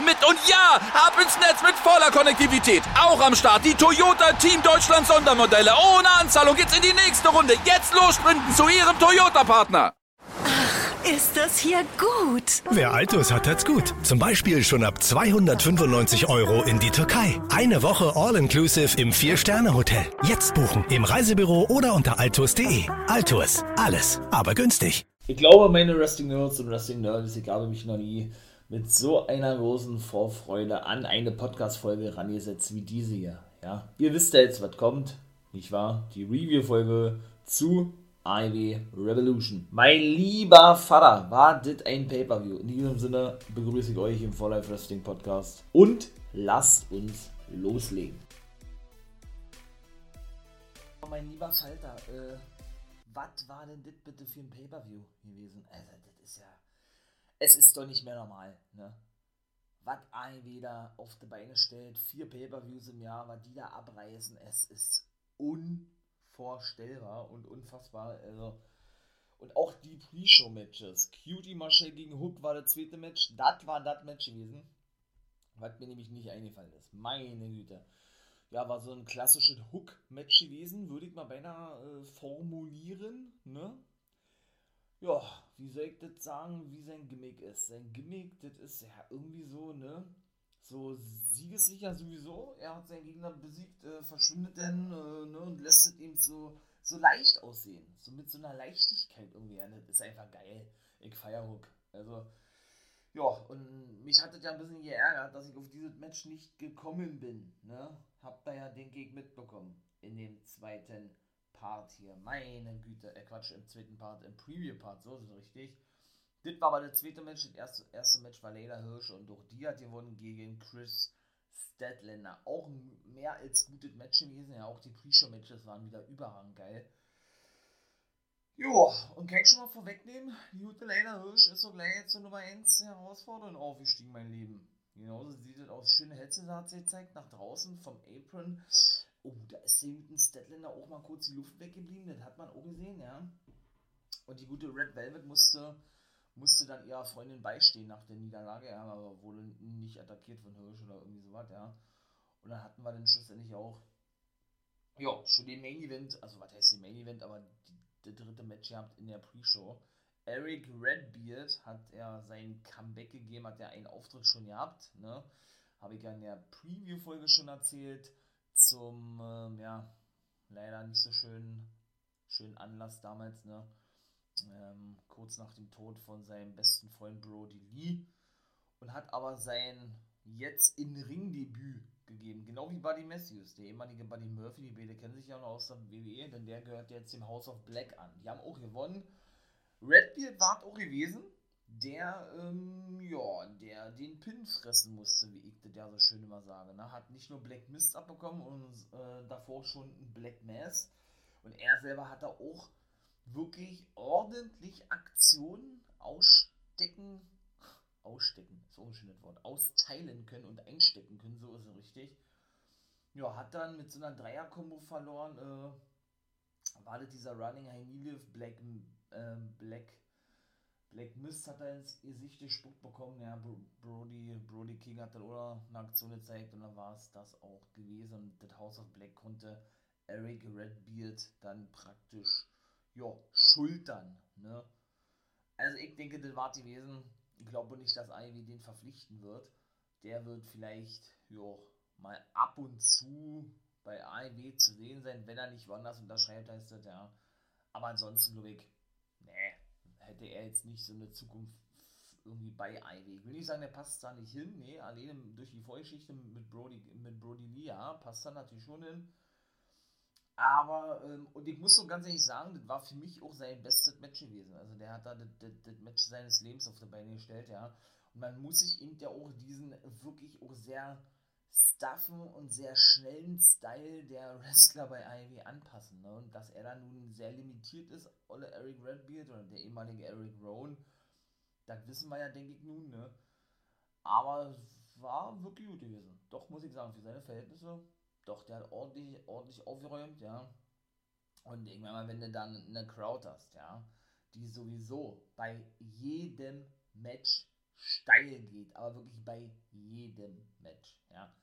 mit. Und ja, ab ins Netz mit voller Konnektivität. Auch am Start die Toyota Team Deutschland Sondermodelle. Ohne Anzahlung geht's in die nächste Runde. Jetzt los sprinten zu ihrem Toyota-Partner. Ist das hier gut? Wer Altus hat, hat's gut. Zum Beispiel schon ab 295 Euro in die Türkei. Eine Woche All-Inclusive im Vier-Sterne-Hotel. Jetzt buchen im Reisebüro oder unter altus.de. Altus. Alles, aber günstig. Ich glaube, meine Wrestling Nerds und Wrestling Nerds, ich habe mich noch nie mit so einer großen Vorfreude an eine Podcast-Folge rangesetzt wie diese hier. Ja, ihr wisst ja jetzt, was kommt, nicht wahr? Die Review-Folge zu Ivy Revolution. Mein lieber Vater, war das ein Pay-Per-View. In diesem Sinne begrüße ich euch im For Life Wrestling Podcast und lasst uns loslegen. Oh, mein lieber Falter, äh, was war denn das bitte für ein Pay-Per-View gewesen? Also, das ist ja. Es ist doch nicht mehr normal, ne? Was Ivy da auf die Beine stellt, vier Pay-Per-Views im Jahr, was die da abreißen, es ist unvorstellbar und unfassbar. Also, und auch die Pre-Show-Matches. Cutie Marshall gegen Hook war das zweite Match. Das war das Match gewesen. Was mir nämlich nicht eingefallen ist. Meine Güte. Ja, war so ein klassisches Hook-Match gewesen, würde ich mal beinahe äh, formulieren. Ne? Ja, wie soll ich das sagen, wie sein Gimmick ist? Sein Gimmick, das ist ja irgendwie so, ne? so siegessicher sowieso. Er hat seinen Gegner besiegt, äh, verschwindet dann äh, ne, und lässt es ihm so, so leicht aussehen. So mit so einer Leichtigkeit irgendwie. Ja, das ist einfach geil. Ich feier Hook. Also, ja, und mich hat es ja ein bisschen geärgert, dass ich auf dieses Match nicht gekommen bin. Ne? Hab da ja den Geg mitbekommen. In dem zweiten Part hier. Meine Güte, äh Quatsch, im zweiten Part, im Preview-Part, so ist es richtig. Das war aber das zweite Match. Das erste, erste Match war Leila Hirsch und durch die hat gewonnen gegen Chris Stedländer. Auch mehr als gutes Match gewesen. Ja, auch die Pre-Show-Matches waren wieder überragend geil. Jo, und kann ich schon mal vorwegnehmen, die gute Leila Hirsch ist so gleich zur Nummer 1 Herausforderung aufgestiegen, mein Leben. Genauso sieht es aus. Schöne Hetze hat sie gezeigt, nach draußen vom Apron. Oh, da ist guten Stedländer auch mal kurz die Luft weggeblieben, das hat man auch gesehen, ja. Und die gute Red Velvet musste musste dann ihrer Freundin beistehen nach der Niederlage, ja, aber wurde nicht attackiert von Hirsch oder irgendwie sowas, ja. Und dann hatten wir dann schlussendlich auch, ja, schon den Main Event, also was heißt den Main Event, aber der dritte Match gehabt in der Pre-Show. Eric Redbeard hat er sein Comeback gegeben, hat er einen Auftritt schon gehabt, ne? Habe ich ja in der Preview-Folge schon erzählt, zum, ähm, ja, leider nicht so schönen, schönen Anlass damals, ne? ähm, kurz nach dem Tod von seinem besten Freund Brody Lee und hat aber sein jetzt in Ringdebüt gegeben, genau wie Buddy Matthews, der ehemalige Buddy Murphy, die beide kennen sich ja noch aus der WWE, denn der gehört jetzt dem House of Black an. Die haben auch gewonnen. Redbeard war auch gewesen, der, ähm, ja, der den Pin fressen musste, wie ich das ja so schön immer sage. Ne? Hat nicht nur Black Mist abbekommen und äh, davor schon ein Black Mass. Und er selber hat da auch wirklich ordentlich Aktionen ausstecken, ausstecken, so ein schönes Wort, austeilen können und einstecken können, so ist es richtig. Ja, hat dann mit so einer Dreier-Kombo verloren, äh, war das dieser Running High Knee Black, äh, Black, Black Mist hat er ins Gesicht gespuckt bekommen, ja, Brody, Brody King hat dann oder eine Aktion gezeigt und dann war es das auch gewesen und das House of Black konnte Eric Redbeard dann praktisch ja, schultern. Ne? Also ich denke, das war gewesen. Ich glaube nicht, dass Ivy den verpflichten wird. Der wird vielleicht jo, mal ab und zu bei AEW zu sehen sein, wenn er nicht woanders unterschreibt, heißt das ja. Aber ansonsten glaube ich, hätte er jetzt nicht so eine Zukunft irgendwie bei Ivy. Ich will nicht sagen, der passt da nicht hin, nee, alleine durch die Vorgeschichte mit Brody, mit Brody Lee, ja, passt da natürlich schon hin. Aber, ähm, und ich muss so ganz ehrlich sagen, das war für mich auch sein bestes Match gewesen. Also der hat da das, das, das Match seines Lebens auf die Beine gestellt, ja. Und man muss sich eben ja auch diesen wirklich auch sehr stuffen und sehr schnellen Style der Wrestler bei AEW anpassen. Ne? Und dass er dann nun sehr limitiert ist, Olle Eric Redbeard oder der ehemalige Eric Rowan, das wissen wir ja, denke ich, nun. Ne? Aber es war wirklich gut gewesen. Doch, muss ich sagen, für seine Verhältnisse, doch, der hat ordentlich, ordentlich aufgeräumt, ja. Und irgendwann mal, wenn du dann eine Crowd hast, ja, die sowieso bei jedem Match steil geht, aber wirklich bei jedem Match, ja,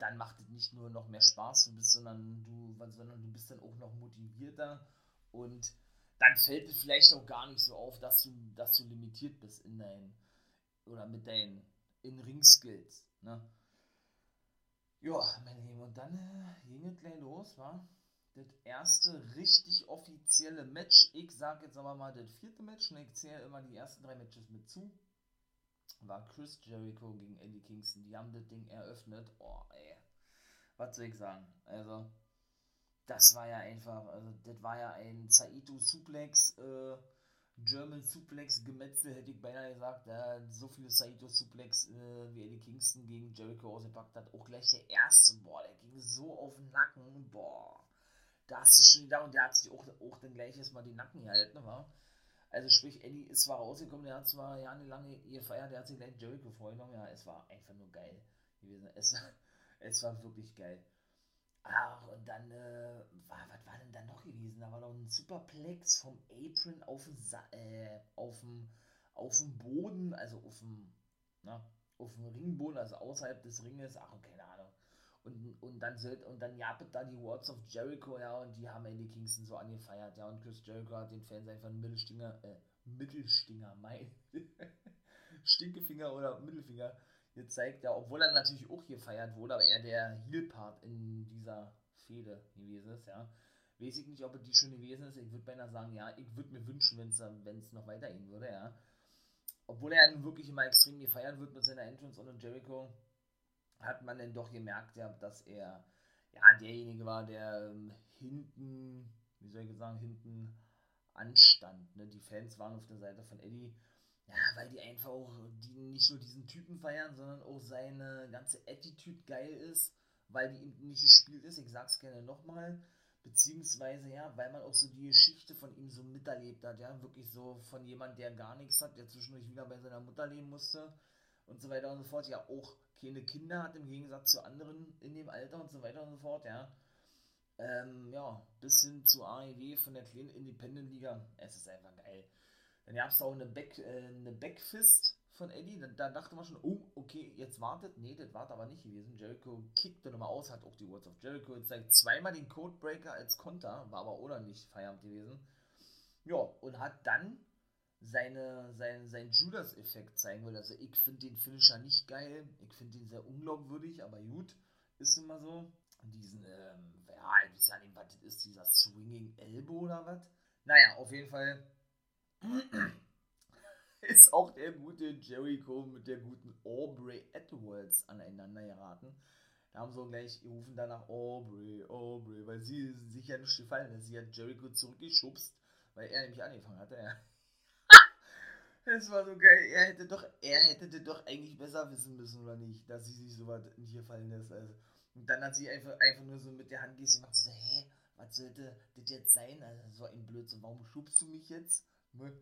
dann macht es nicht nur noch mehr Spaß, du bist, sondern du, sondern du bist dann auch noch motivierter und dann fällt es vielleicht auch gar nicht so auf, dass du, dass du limitiert bist in deinen oder mit deinen In-Ring-Skills. Ne? Ja, mein Lieben, und dann äh, ging es gleich los, war das erste richtig offizielle Match. Ich sag jetzt aber mal das vierte Match, und ich zähle immer die ersten drei Matches mit zu. War Chris Jericho gegen Eddie Kingston. Die haben das Ding eröffnet. Oh, ey. Was soll ich sagen? Also, das war ja einfach, also, das war ja ein Saito Suplex, äh, German Suplex Gemetzel, hätte ich beinahe gesagt. Da so viele Saito Suplex äh, wie Eddie Kingston gegen Jericho ausgepackt hat. Auch gleich der erste, boah, der ging so auf den Nacken, boah da hast du schon da und der hat sich auch, auch dann gleich erstmal die Nacken gehalten, war. Also sprich, Eddie ist zwar rausgekommen, der hat zwar ja eine lange gefeiert, der hat sich gleich Jericho vorgenommen, ja, es war einfach nur geil gewesen. Es war, es war wirklich geil. Ach, und dann, äh, war, was war denn da noch gewesen? Da war noch ein Superplex vom Apron auf dem, äh, auf dem Boden, also auf dem, na, auf dem Ringboden, also außerhalb des Ringes, ach, keine Ahnung und, und dann und dann japet da die Words of Jericho, ja, und die haben Eddie Kingston so angefeiert, ja, und Chris Jericho hat den Fans einfach einen Mittelstinger, äh, Mittelstinger, mein, Stinkefinger oder Mittelfinger gezeigt, ja, obwohl er natürlich auch gefeiert wurde, aber er der Heel-Part in dieser Fehde gewesen ist, ja. Weiß ich nicht, ob er die schon gewesen ist. Ich würde beinahe sagen, ja, ich würde mir wünschen, wenn es noch weitergehen würde, ja. Obwohl er nun wirklich immer extrem gefeiert wird mit seiner Entrance und Jericho hat man denn doch gemerkt, ja, dass er ja derjenige war, der ähm, hinten, wie soll ich sagen, hinten anstand. Ne? Die Fans waren auf der Seite von Eddie, ja, weil die einfach auch die nicht nur diesen Typen feiern, sondern auch seine ganze Attitude geil ist, weil die eben nicht gespielt ist. Ich sag's gerne nochmal. Beziehungsweise, ja, weil man auch so die Geschichte von ihm so miterlebt hat, ja, wirklich so von jemand, der gar nichts hat, der zwischendurch wieder bei seiner Mutter leben musste und so weiter und so fort, ja auch keine Kinder hat im Gegensatz zu anderen in dem Alter und so weiter und so fort, ja. Ähm, ja, bis hin zu AEW von der kleinen Independent-Liga. Es ist einfach geil. Dann gab es auch eine, Back, äh, eine Backfist von Eddie. Da, da, dachte man schon, oh, okay, jetzt wartet. Nee, das war aber nicht gewesen. Jericho kickte nochmal aus, hat auch die Words of Jericho gezeigt. Zweimal den Codebreaker als Konter, war aber oder nicht Feierabend gewesen. Ja, und hat dann seine, sein, sein Judas-Effekt zeigen will. Also ich finde den Finisher nicht geil. Ich finde ihn sehr unglaubwürdig, aber gut, ist immer so. Diesen, ähm, ja, ich weiß ja nicht, was das ist, dieser Swinging Elbow oder was. Naja, auf jeden Fall ist auch der gute Jericho mit der guten Aubrey Edwards aneinander geraten. Da haben sie gleich gerufen danach Aubrey, Aubrey, weil sie sich ja nicht gefallen hat. Sie hat Jericho zurückgeschubst, weil er nämlich angefangen hatte. Ja. Das war so geil. Er hätte doch, er hätte doch eigentlich besser wissen müssen, oder nicht, dass sie sich so was nicht gefallen lässt. Also. Und dann hat sie einfach, einfach nur so mit der Hand und so, hä, was sollte das jetzt sein? Also so ein Blödsinn, warum schubst du mich jetzt? Ne?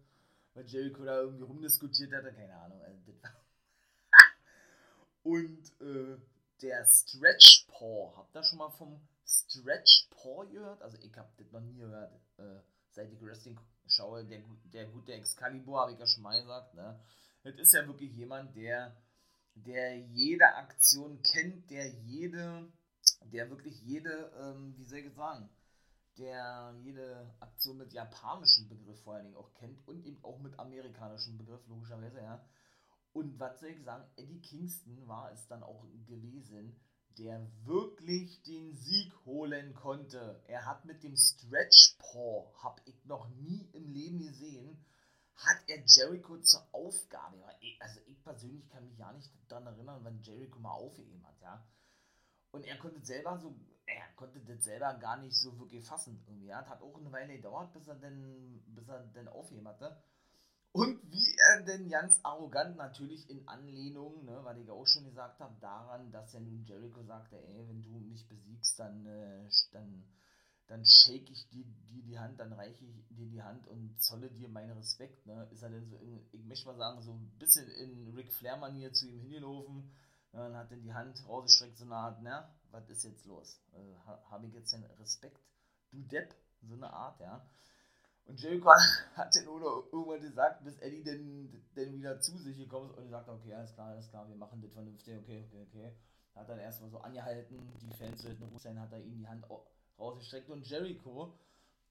Weil Jericho da irgendwie rumdiskutiert hat, keine Ahnung. Also das war und äh, der Stretch Paw, habt ihr schon mal vom Stretch Paw gehört? Also ich hab das noch nie gehört, äh, seit ich Wrestling schaue, der, der gute Excalibur, habe ich ja schon mal gesagt, ne? Das ist ja wirklich jemand, der, der jede Aktion kennt, der jede, der wirklich jede, ähm, wie soll ich sagen, der jede Aktion mit japanischem Begriff vor allen Dingen auch kennt und eben auch mit amerikanischem Begriff, logischerweise, ja. Und was soll ich sagen, Eddie Kingston war es dann auch gewesen, der wirklich den Sieg holen konnte. Er hat mit dem Stretch Paw, hab ich noch nie im Leben gesehen, hat er Jericho zur Aufgabe. Also ich persönlich kann mich ja nicht daran erinnern, wann Jericho mal aufgegeben hat, ja. Und er konnte selber so, er konnte das selber gar nicht so wirklich fassen irgendwie. Ja. Hat auch eine Weile gedauert, bis er denn, bis er denn aufgegeben hatte. Und wie er denn ganz arrogant, natürlich in Anlehnung, ne, was ich auch schon gesagt habe, daran, dass er nun Jericho sagte, ey, wenn du mich besiegst, dann, äh, dann, dann shake ich dir, dir die Hand, dann reiche ich dir die Hand und zolle dir meinen Respekt, ne, ist er denn so, in, ich möchte mal sagen, so ein bisschen in Ric Flair-Manier zu ihm hingelaufen, ne, und hat dann die Hand rausgestreckt, so eine Art, ne, was ist jetzt los? Äh, Habe ich jetzt den Respekt? Du Depp? So eine Art, ja. Und Jericho hat dann nur irgendwann gesagt, bis Eddie denn, denn wieder zu sich gekommen ist und sagt, okay, alles klar, alles klar, wir machen das vernünftig, okay, okay, okay. Hat dann erstmal so angehalten, die Fans sollten ruhig sein, hat er ihm die Hand rausgestreckt und Jericho,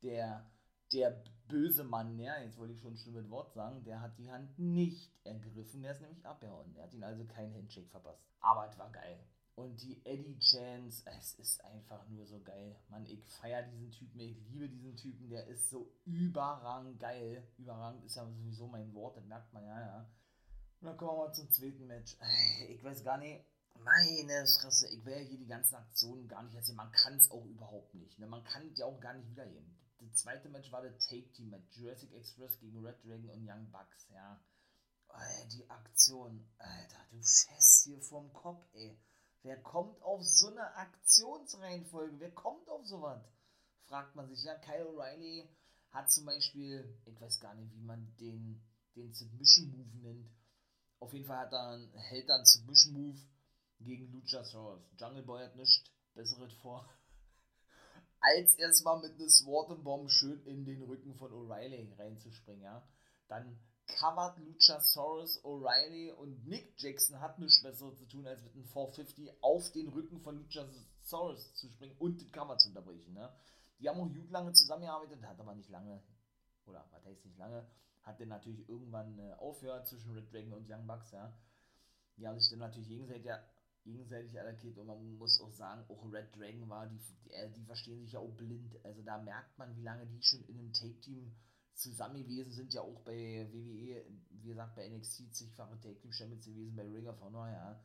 der, der böse Mann, ja, jetzt wollte ich schon ein schlimmes Wort sagen, der hat die Hand nicht ergriffen, der ist nämlich abgehauen. Der hat ihn also keinen Handshake verpasst. Aber es war geil. Und die Eddie Chance, es ist einfach nur so geil. Mann, ich feiere diesen Typen, ich liebe diesen Typen, der ist so überragend geil. Überragend ist ja sowieso mein Wort, das merkt man ja, ja. Und dann kommen wir mal zum zweiten Match. Ich weiß gar nicht, meine Fresse, ich will ja hier die ganzen Aktionen gar nicht erzählen. Man kann es auch überhaupt nicht. Ne? Man kann die auch gar nicht wiedergeben. Das zweite Match war der Take Team Match. Jurassic Express gegen Red Dragon und Young Bucks, ja. Oh, die Aktion, Alter, du fährst hier vom Kopf, ey. Wer kommt auf so eine Aktionsreihenfolge? Wer kommt auf sowas? Fragt man sich. Ja, Kyle O'Reilly hat zum Beispiel, ich weiß gar nicht, wie man den, den Submission Move nennt. Auf jeden Fall hat er einen, hält er einen Submission Move gegen Luchasaurus. Jungle Boy hat nichts Besseres vor, als erstmal mit einer Sword Bomb schön in den Rücken von O'Reilly reinzuspringen. Ja? Dann covert Luchasaurus, O'Reilly und Nick Jackson hat nichts Besseres zu tun, als mit einem 450 auf den Rücken von Luchasaurus zu springen und den Cover zu unterbrechen. Ne? Die haben auch gut lange zusammengearbeitet, hat aber nicht lange, oder was heißt nicht lange, hat dann natürlich irgendwann äh, aufgehört zwischen Red Dragon und Young Bucks, ja. Die haben sich dann natürlich gegenseitig, gegenseitig attackiert und man muss auch sagen, auch Red Dragon war, die, die, äh, die verstehen sich ja auch blind. Also da merkt man, wie lange die schon in einem Take-Team zusammen gewesen sind, ja auch bei WWE, wie gesagt, bei NXT zigfache Tag Team Champions gewesen, bei Ring of Honor, ja.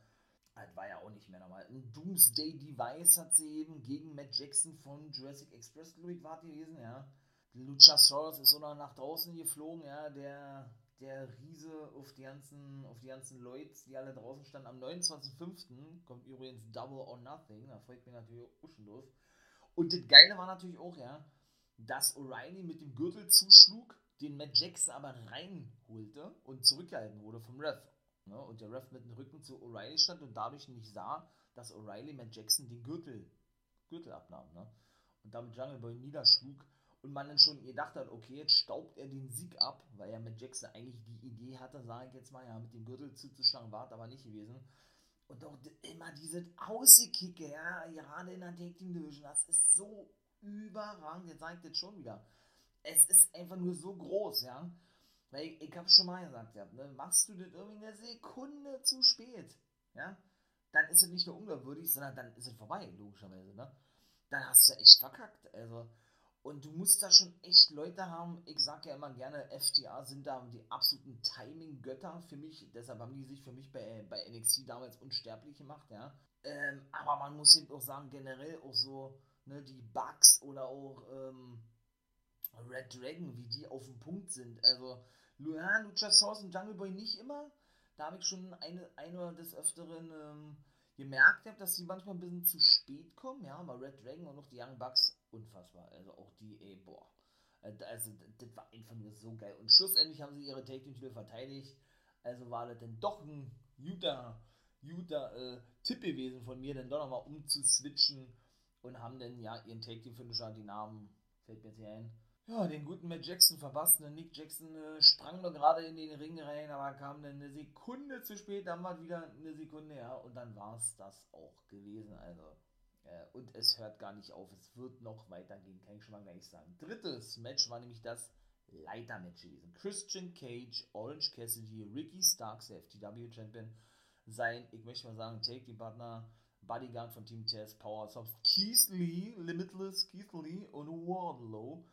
Das war ja auch nicht mehr normal. Ein Doomsday Device hat sie eben gegen Matt Jackson von Jurassic Express, glaube ich, war gewesen, ja. Luchasaurus ist so nach draußen geflogen, ja, der, der Riese auf die ganzen, auf die ganzen Leute, die alle draußen standen. Am 29.05. kommt übrigens Double or Nothing, da freut mich natürlich auch schon drauf. Und das Geile war natürlich auch, ja, dass O'Reilly mit dem Gürtel zuschlug, den Matt Jackson aber reinholte und zurückgehalten wurde vom Ref. Ne? Und der Ref mit dem Rücken zu O'Reilly stand und dadurch nicht sah, dass O'Reilly Matt Jackson den Gürtel, Gürtel abnahm. Ne? Und damit Jungle Boy niederschlug und man dann schon gedacht hat, okay, jetzt staubt er den Sieg ab, weil ja Matt Jackson eigentlich die Idee hatte, sage ich jetzt mal, ja, mit dem Gürtel zuzuschlagen, war aber nicht gewesen. Und auch immer diese Ausgekicke, ja, gerade in der Tag Team Division, das ist so überragend. Jetzt ich das schon wieder. Es ist einfach nur so groß, ja. Weil ich, ich habe schon mal gesagt, ja, ne, machst du das irgendwie eine Sekunde zu spät, ja, dann ist es nicht nur unglaubwürdig, sondern dann ist es vorbei, logischerweise, ne. Dann hast du echt verkackt, also. Und du musst da schon echt Leute haben, ich sage ja immer gerne, FTA sind da die absoluten Timing-Götter für mich, deshalb haben die sich für mich bei, bei NXT damals unsterblich gemacht, ja. Ähm, aber man muss eben auch sagen, generell auch so, ne, die Bugs oder auch ähm, Red Dragon, wie die auf dem Punkt sind. Also, ja, Luchasaurus und Jungle Boy nicht immer. Da habe ich schon eine, eine des Öfteren ähm, gemerkt, dass sie manchmal ein bisschen zu spät kommen. Ja, aber Red Dragon und auch die Young Bucks, unfassbar. Also auch die, ey, boah. Äh, also, das war einfach nur so geil. Und schlussendlich haben sie ihre Take Team verteidigt. Also war das denn doch ein guter, guter äh, Tipp gewesen von mir, dann doch nochmal umzuswitchen und haben dann ja ihren Take Team Finisher, die Namen fällt mir jetzt hier ein. Ja, den guten Matt Jackson verpasst. Ne? Nick Jackson äh, sprang nur gerade in den Ring rein, aber kam dann eine Sekunde zu spät, dann war wieder eine Sekunde, ja, und dann war es das auch gewesen. Also, äh, und es hört gar nicht auf, es wird noch weitergehen, kann ich schon mal gleich sagen. Drittes Match war nämlich das Leitermatch gewesen. Christian Cage, Orange Cassidy, Ricky Starks, der FTW Champion, sein, ich möchte mal sagen, Take the Partner Bodyguard von Team Test, Power Subs, Keith Lee, Limitless, Keith Lee und Wardlow.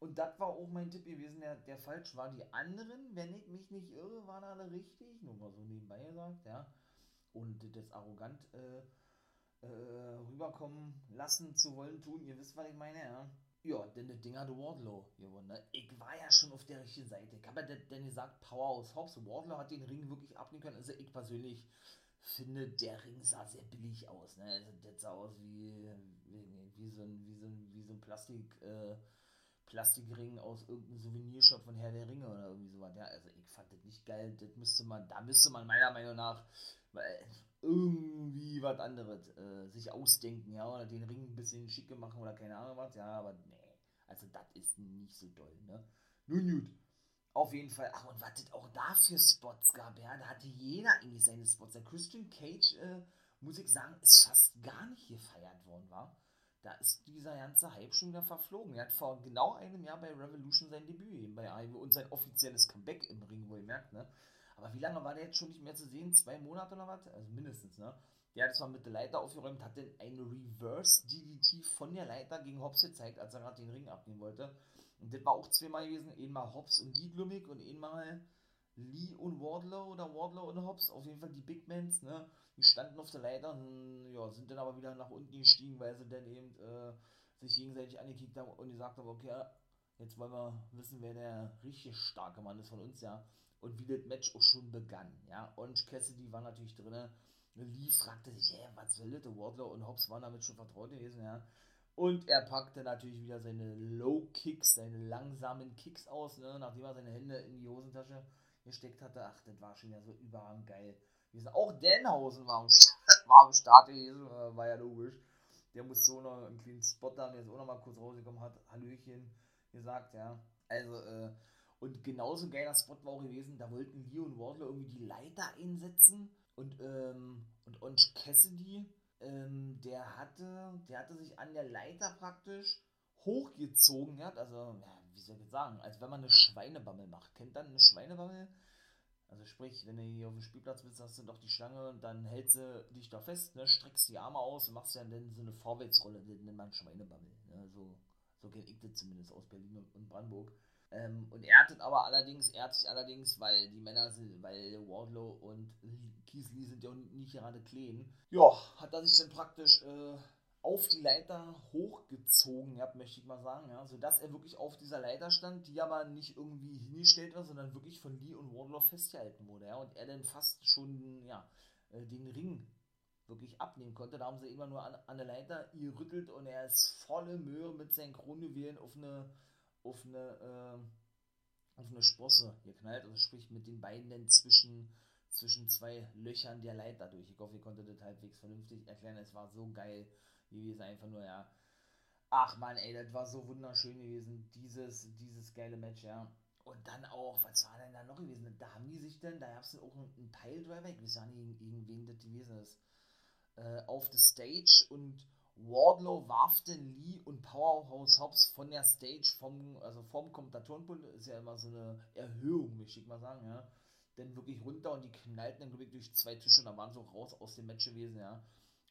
Und das war auch mein Tipp gewesen, der, der falsch war. Die anderen, wenn ich mich nicht irre, waren alle richtig. Nur mal so nebenbei gesagt, ja. Und das arrogant äh, äh, rüberkommen lassen zu wollen tun. Ihr wisst, was ich meine, ja. Ja, denn das Ding hatte Wardlow gewonnen. Ne? Ich war ja schon auf der richtigen Seite. Ich habe ja denn gesagt, Powerhouse Hobbs. Wardlow hat den Ring wirklich abnehmen können. Also ich persönlich finde, der Ring sah sehr billig aus. Ne? Also das sah aus wie, wie, wie, so, ein, wie, so, ein, wie so ein Plastik, äh, Plastikring aus irgendeinem Souvenirshop von Herr der Ringe oder irgendwie sowas. Ja, also ich fand das nicht geil. Das müsste man, da müsste man meiner Meinung nach irgendwie was anderes äh, sich ausdenken, ja, oder den Ring ein bisschen schicker machen oder keine Ahnung was, ja, aber nee, also das ist nicht so doll, ne. Nun gut, auf jeden Fall, ach und was es auch da für Spots gab, ja, da hatte jeder eigentlich seine Spots. Der Christian Cage, äh, muss ich sagen, ist fast gar nicht gefeiert worden, war. Da ist dieser ganze Hype schon wieder verflogen. Er hat vor genau einem Jahr bei Revolution sein Debüt eben bei AEW und sein offizielles Comeback im Ring, wo ihr merkt, ne? Aber wie lange war der jetzt schon nicht mehr zu sehen? Zwei Monate oder was? Also mindestens, ne? Der hat zwar mit der Leiter aufgeräumt, hat dann ein Reverse DDT von der Leiter gegen Hobbs gezeigt, als er gerade den Ring abnehmen wollte. Und das war auch zweimal gewesen. Einmal Hobbs und Lee Glummig und einmal Lee und Wardlow oder Wardlow und Hobbs. Auf jeden Fall die Big Mans, ne? Die standen auf der Leiter und ja, sind dann aber wieder nach unten gestiegen, weil sie dann eben äh, sich gegenseitig angekickt haben und gesagt haben, okay, jetzt wollen wir wissen, wer der richtig starke Mann ist von uns, ja und wie das Match auch schon begann. Ja, Orange Cassidy war natürlich drin. Lee fragte sich, hey, was will das? Wardlow und Hobbs waren damit schon vertraut gewesen, ja. Und er packte natürlich wieder seine Low Kicks, seine langsamen Kicks aus, ne, nachdem er seine Hände in die Hosentasche gesteckt hatte. Ach, das war schon wieder so überragend geil. Auch Danhausen war am, war am Start gewesen, äh, war ja logisch. Der muss so noch einen kleinen Spot da, der ist auch noch mal kurz rausgekommen hat, Hallöchen gesagt, ja. Also, äh, und genauso geiler Spot war auch gewesen, da wollten Lee und Wardlow irgendwie die Leiter einsetzen und, ähm, und Orange Cassidy, ähm, der hatte, der hatte sich an der Leiter praktisch hochgezogen, ja, also, ja, wie soll ich sagen, als wenn man eine Schweinebammel macht. Kennt dann eine Schweinebammel? Also sprich, wenn du hier auf dem Spielplatz bist, hast du doch die Schlange und dann hältst du dich da fest, ne, streckst die Arme aus und machst dann so eine Vorwärtsrolle, das nennt man Schweinebammel. Ne, so, so kenne ich das zumindest aus Berlin und Brandenburg. Ähm, und er hat aber allerdings, er hat sich allerdings, weil die Männer sind, weil Wardlow und Keith Lee sind ja nicht gerade clean, ja, hat er sich dann praktisch äh, auf die Leiter hochgezogen, ja, möchte ich mal sagen, ja, sodass er wirklich auf dieser Leiter stand, die aber nicht irgendwie hingestellt war, sondern wirklich von Lee und Wardlow festgehalten wurde, ja, und er dann fast schon, ja, äh, den Ring wirklich abnehmen konnte. Da haben sie immer nur an, an der Leiter gerüttelt und er ist volle Möhre mit seinen Kronjuwelen auf eine auf eine, äh, auf eine Sprosse geknallt, also sprich mit den Beinen zwischen, zwischen zwei Löchern der Leiter durch. Ich hoffe, ihr konntet das halbwegs vernünftig erklären. Es war so geil gewesen, einfach nur, ja. Ach man, ey, das war so wunderschön gewesen, dieses, dieses geile Match, ja. Und dann auch, was war denn da noch gewesen? Da haben die sich denn, da gab es auch einen, einen Piledriver, ich weiß ja nicht, gegen wen das gewesen ist, äh, auf der Stage und Wardlow warf den Lee und Powerhouse Hobbs von der Stage, vom, also vom Kommentatorenpult, ist ja immer so eine Erhöhung, möchte ich mal sagen, ja. Denn wirklich runter und die knallten dann, glaube ich, durch zwei Tische und dann waren so raus aus dem Match gewesen, ja.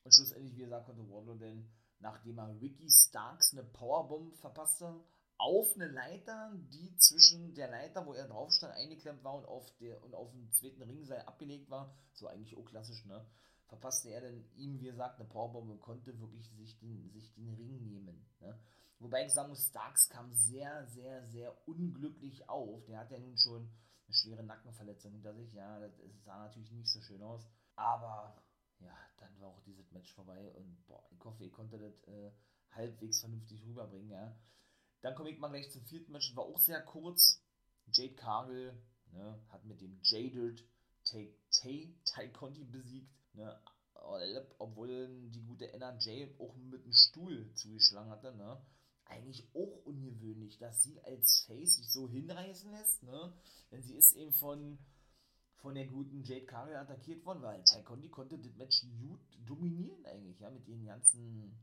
Und schlussendlich, wie gesagt, konnte Wardlow denn, nachdem er Ricky Starks eine Powerbomb verpasste, auf eine Leiter, die zwischen der Leiter, wo er drauf stand, eingeklemmt war und auf der und auf dem zweiten Ringseil abgelegt war, so eigentlich auch klassisch, ne? Verpasste er dann ihm, wie gesagt, eine Powerbomb und konnte wirklich sich den, sich den Ring nehmen. Ne? Wobei ich sagen muss, Starks kam sehr, sehr, sehr unglücklich auf. Der hat ja nun schon eine schwere Nackenverletzung hinter sich. Ja, das sah natürlich nicht so schön aus. Aber ja, dann war auch dieses Match vorbei und boah, ich hoffe, ihr konntet das äh, halbwegs vernünftig rüberbringen. Ja. Dann komme ich mal gleich zum vierten Match, war auch sehr kurz. Jade Cargill ne, hat mit dem Jaded Tay, Tay Conti besiegt. Ne? Obwohl die gute NRJ auch mit einem Stuhl zugeschlagen hatte. Ne? Eigentlich auch ungewöhnlich, dass sie als Face sich so hinreißen lässt. Ne? Denn sie ist eben von, von der guten Jade Cargill attackiert worden, weil Ty Conti konnte das Match gut dominieren eigentlich, ja, mit ihren ganzen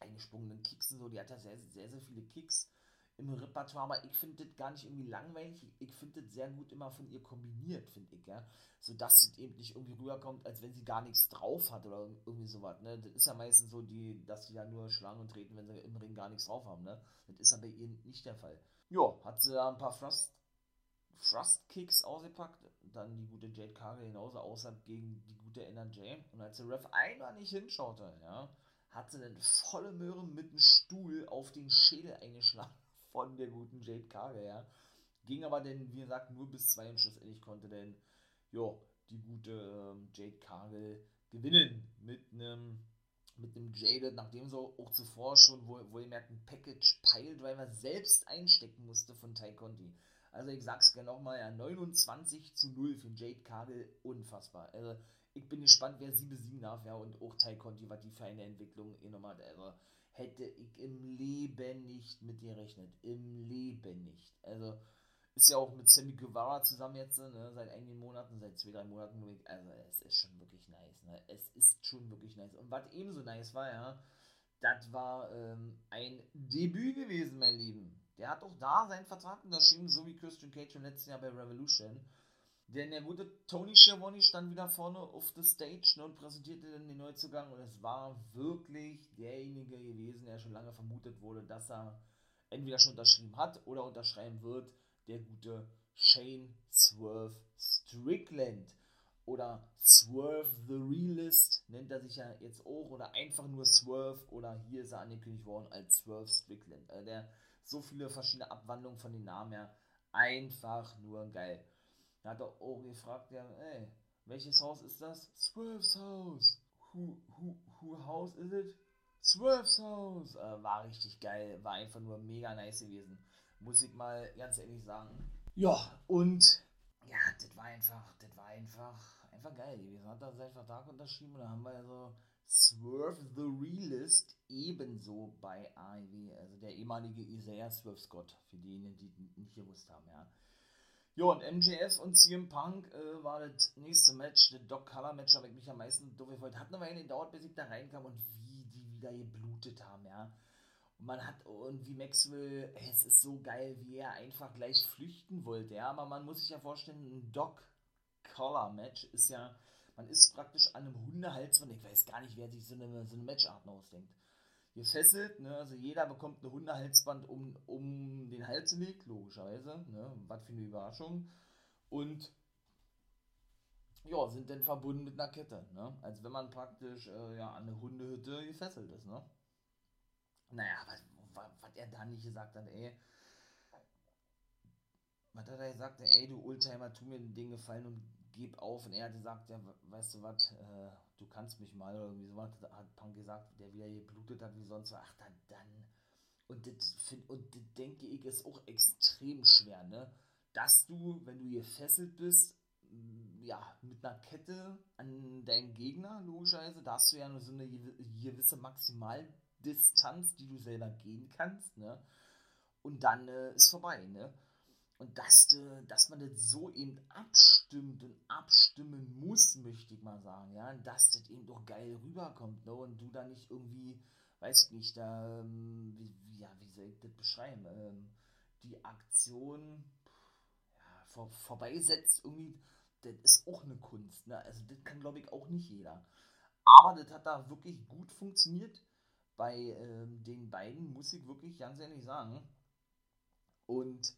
eingesprungenen Kicks und so. Die hat ja sehr, sehr, sehr viele Kicks im Repertoire, aber ich finde das gar nicht irgendwie langweilig. Ich finde das sehr gut immer von ihr kombiniert, finde ich, ja. Sodass es eben nicht irgendwie rüberkommt, als wenn sie gar nichts drauf hat oder irgendwie sowas, ne. Das ist ja meistens so, die, dass sie ja nur schlagen und treten, wenn sie im Ring gar nichts drauf haben, ne. Das ist ja bei ihr nicht der Fall. Ja, hat sie da ein paar Frost, Frost Kicks ausgepackt, dann die gute Jade Cargill genauso außer gegen die gute NRJ. Und als der Ref einmal nicht hinschaute, ja, hat sie dann volle Möhre mit einem Stuhl auf den Schädel eingeschlagen von der guten Jade Cargill, ja. Ging aber dann, wie gesagt, nur bis zwei und schlussendlich konnte denn, jo, die gute ähm, Jade Cargill gewinnen mit einem mit dem Jaded, nachdem so auch zuvor schon wohl, wohlgemerkt ein Package Piledriver selbst einstecken musste von Ty Conti. Also ich sag's gerne nochmal, ja, 29 zu 0 für Jade Cargill, unfassbar. Also ich bin gespannt, wer sie besiegen darf, ja, und auch Ty Conti, was die für eine Entwicklung eh nochmal hat. Also hätte ich im Leben nicht mit dir gerechnet. Im Leben nicht. Also ist ja auch mit Sammy Guevara zusammen jetzt, ne, seit einigen Monaten, seit zwei, drei Monaten. Also es ist schon wirklich nice, ne? Es ist schon wirklich nice. Und was ebenso nice war, ja, das war ähm, ein Debüt gewesen, mein Lieben. Der hat auch da seinen Vertrag unterschrieben, so wie Christian Cage im letzten Jahr bei Revolution. Denn der gute Tony Schiavone stand wieder vorne auf der Stage ne, und präsentierte dann den Neuzugang. Und es war wirklich derjenige gewesen, der schon lange vermutet wurde, dass er entweder schon unterschrieben hat oder unterschreiben wird der gute Shane Swerve Strickland. Oder Swerve the Realist nennt er sich ja jetzt auch. Oder einfach nur Swerve. Oder hier ist er angekündigt worden als Swerve Strickland. Also der so viele verschiedene Abwandlungen von den Namen her. Einfach nur geil. Da hat er auch gefragt, ja, ey, welches Haus ist das? Swerve's Haus. Who, who, who house is it? Swerve's Haus. Äh, war richtig geil. War einfach nur mega nice gewesen muss ich mal ganz ehrlich sagen. Ja, und ja, das war einfach, das war einfach, einfach geil gewesen. Hat er seinen Vertrag unterschrieben und da haben wir also Swerve the Realist ebenso bei AEW, also der ehemalige Isaiah Swerve Scott, für diejenigen, die nicht gewusst haben, ja. Ja, und MJF und CM Punk äh, war das nächste Match, das Doc Color Match, habe ich mich am meisten doof gefreut. Hat eine Weile gedauert, bis ich da reinkam und wie die wieder geblutet haben, ja. Und man hat, und wie Maxwell, es ist so geil, wie er einfach gleich flüchten wollte. Ja, aber man muss sich ja vorstellen, ein Dog-Collar-Match ist ja, man ist praktisch an einem Hundehalsband. Ich weiß gar nicht, wer sich so eine, so eine Matchart ausdenkt. Gefesselt, ne? also jeder bekommt ein Hundehalsband um, um den Hals gelegt, logischerweise. Ne? Was für eine Überraschung. Und ja, sind dann verbunden mit einer Kette. Ne? Als wenn man praktisch äh, ja, an eine Hundehütte gefesselt ist. Ne? Naja, was, was er da nicht gesagt hat, ey. Was hat er gesagt? Ey, du Oldtimer, tu mir den Gefallen und gib auf. Und er hat gesagt, ja, weißt du was, äh, du kannst mich mal, oder irgendwie so was hat Punk gesagt, der wieder geblutet hat wie sonst. Ach, dann, dann. Und das, find, und das denke ich, ist auch extrem schwer, ne? Dass du, wenn du gefesselt bist, ja, mit einer Kette an deinen Gegner, logischerweise, da hast du ja nur so eine gewisse Maximal- Distanz, die du selber gehen kannst, ne? Und dann äh, ist vorbei, ne? Und dass, äh, dass man das so eben abstimmt und abstimmen muss, möchte ich mal sagen, ja, dass das eben doch geil rüberkommt, ne? Und du da nicht irgendwie, weiß ich nicht, da, ähm, wie, ja, wie soll ich das beschreiben, ähm, die Aktion ja, vor, vorbeisetzt, irgendwie, das ist auch eine Kunst, ne? Also das kann, glaube ich, auch nicht jeder. Aber das hat da wirklich gut funktioniert bei ähm, den beiden, muss ich wirklich ganz ehrlich sagen. Und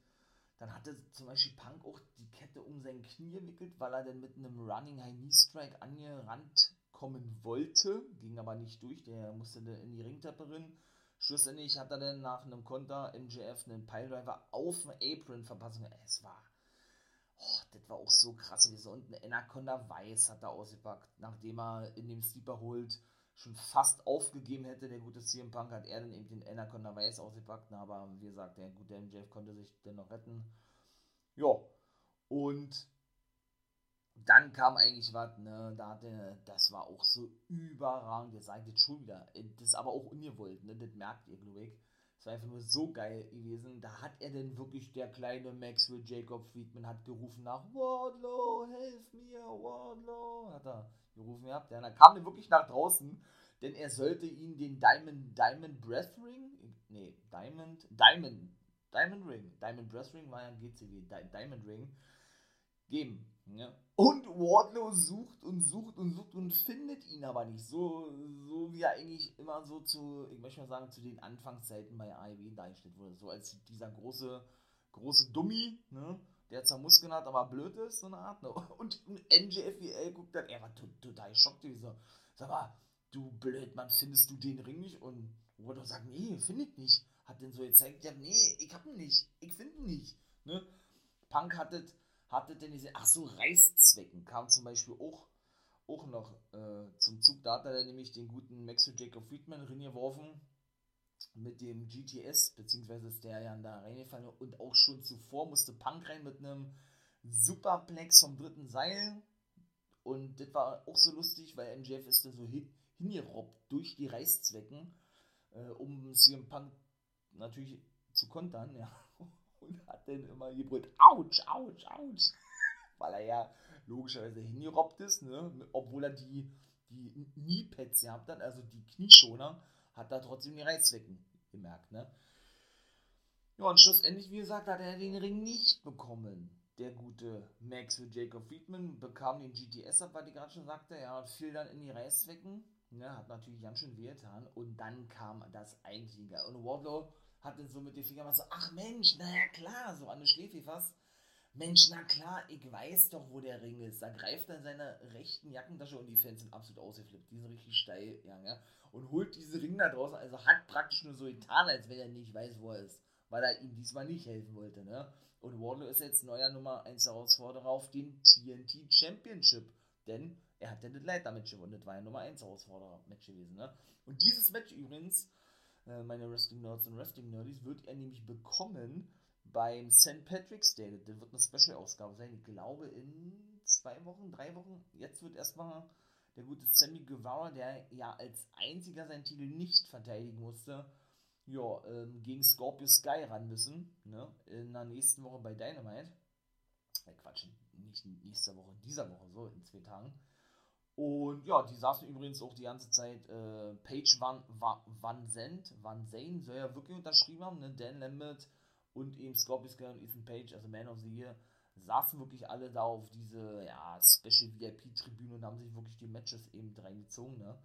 dann hatte zum Beispiel Punk auch die Kette um sein Knie gewickelt, weil er dann mit einem Running High Knee Strike angerannt kommen wollte, ging aber nicht durch, der musste dann in die Ringtappe rennen. Schlussendlich hat er dann nach einem Konter MJF einen Piledriver auf dem Apron verpasst. Es war, oh, das war auch so krass. So unten Anaconda Weiß hat er ausgepackt, nachdem er in dem Sleeper holt schon fast aufgegeben hätte, der gute CM Punk, hat er dann eben den Anaconda Weiß ausgepackt, aber wie gesagt, der gute MJF konnte sich dennoch retten. Ja, und dann kam eigentlich was, ne, da hatte, das war auch so überragend, ihr seid jetzt schon wieder, das ist aber auch ungewollt, ne, das merkt ihr, glaube ich. Das war einfach nur so geil gewesen. Da hat er denn wirklich, der kleine Maxwell Jacob Friedman hat gerufen nach Wardlow, helf mir, Wardlow, hat er gerufen gehabt. Ja, dann kam er wirklich nach draußen, denn er sollte ihm den Diamond, Diamond Breath Ring, nee, Diamond, Diamond, Diamond Ring, Diamond Breath Ring war ja ein GCW, Diamond Ring, geben. Ja. Und Wardlow sucht und sucht und sucht und findet ihn aber nicht. So, so wie er eigentlich immer so zu, ich möchte mal sagen, zu den Anfangszeiten bei AEW dargestellt wurde. So als dieser große, große Dummy, ne? Der zwar Muskeln hat, aber blöd ist, so eine Art. Ne? Und NJFWL guckt dann, er war total schockt, so, sag mal, du Blödmann, findest du den Ring nicht? Und Wardlow sagt, nee, finde ich nicht. Hat den so gezeigt, ja, nee, ich hab ihn nicht, ich finde ihn nicht. Ne? Punk hattet, hattet denn diese, ach so, Reißzwecken kam zum Beispiel auch, auch noch äh, zum Zug. Da hat er nämlich den guten Maxwell Jacob Friedman reingeworfen mit dem GTS, beziehungsweise ist der ja da reingefallen und auch schon zuvor musste Punk rein mit einem Superplex vom dritten Seil. Und das war auch so lustig, weil MJF ist da so hin, hingerobbt durch die Reißzwecken, äh, um CM Punk natürlich zu kontern, ja. Und hat dann immer gebrüllt, ouch, ouch, ouch. Weil er ja logischerweise hingerobbt ist, ne? Obwohl er die, die Kniepads gehabt hat, also die Knieschoner, hat er trotzdem die Reißzwecken gemerkt, ne? Ja, und schlussendlich, wie gesagt, hat er den Ring nicht bekommen. Der gute Max für Jacob Friedman bekam den GTS ab, weil ich gerade schon sagte, ja, fiel dann in die Reißzwecken. Ne, hat natürlich ganz schön wehgetan. Und dann kam das eigentliche. Und Wardlow hat dann so mit den Fingern so, ach Mensch, naja klar, so an der Schläfe fast. Mensch, na klar, ich weiß doch, wo der Ring ist. Da greift er in seine rechten Jackentasche und die Fans sind absolut ausgeflippt. Die sind richtig steil, ja, ja. Und holt diesen Ring da draußen, also hat praktisch nur so getan, als wenn er nicht weiß, wo er ist. Weil er ihm diesmal nicht helfen wollte, ne? Und Wardlow ist jetzt neuer Nummer 1 Herausforderer auf den TNT Championship. Denn er hat ja das Leiter-Match gewonnen. Das war ja Nummer 1 Herausforderer-Match gewesen, ne? Und dieses Match übrigens, äh, meine Wrestling Nerds und Wrestling Nerdies, wird er nämlich bekommen beim St. Patrick's Day. Das wird eine Special-Ausgabe sein. Ich glaube in zwei Wochen, drei Wochen. Jetzt wird erstmal der gute Sammy Guevara, der ja als einziger seinen Titel nicht verteidigen musste, ja, ähm, gegen Scorpio Sky ran müssen. Ne? In der nächsten Woche bei Dynamite. Äh, Quatsch, nicht nächste Woche, dieser Woche, so in zwei Tagen. Und ja, die saßen übrigens auch die ganze Zeit, äh, Paige Van, Van, Van Zandt, Van Zane soll ja wirklich unterschrieben haben, ne? Dan Lambert und eben Scorpio Sky und Ethan Page, also Man of the Year, saßen wirklich alle da auf diese ja, Special VIP-Tribüne und haben sich wirklich die Matches eben reingezogen. Ne?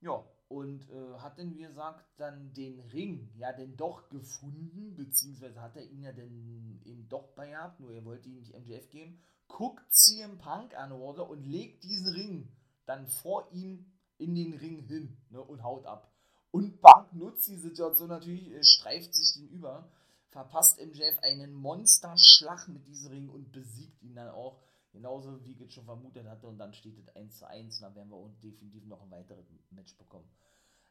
Ja, und äh, hat denn, wie gesagt, dann den Ring ja denn doch gefunden, beziehungsweise hat er ihn ja denn eben doch bei gehabt, nur er wollte ihn nicht MJF geben. Guckt CM Punk an, oder? Und legt diesen Ring dann vor ihm in den Ring hin ne, und haut ab. Und Punk nutzt die Situation natürlich, äh, streift sich den über verpasst MJF einen Monsterschlag mit diesem Ring und besiegt ihn dann auch. Genauso wie ich schon vermutet hatte. Und dann steht es 1 zu 1. Und dann werden wir definitiv noch ein weiteres Match bekommen.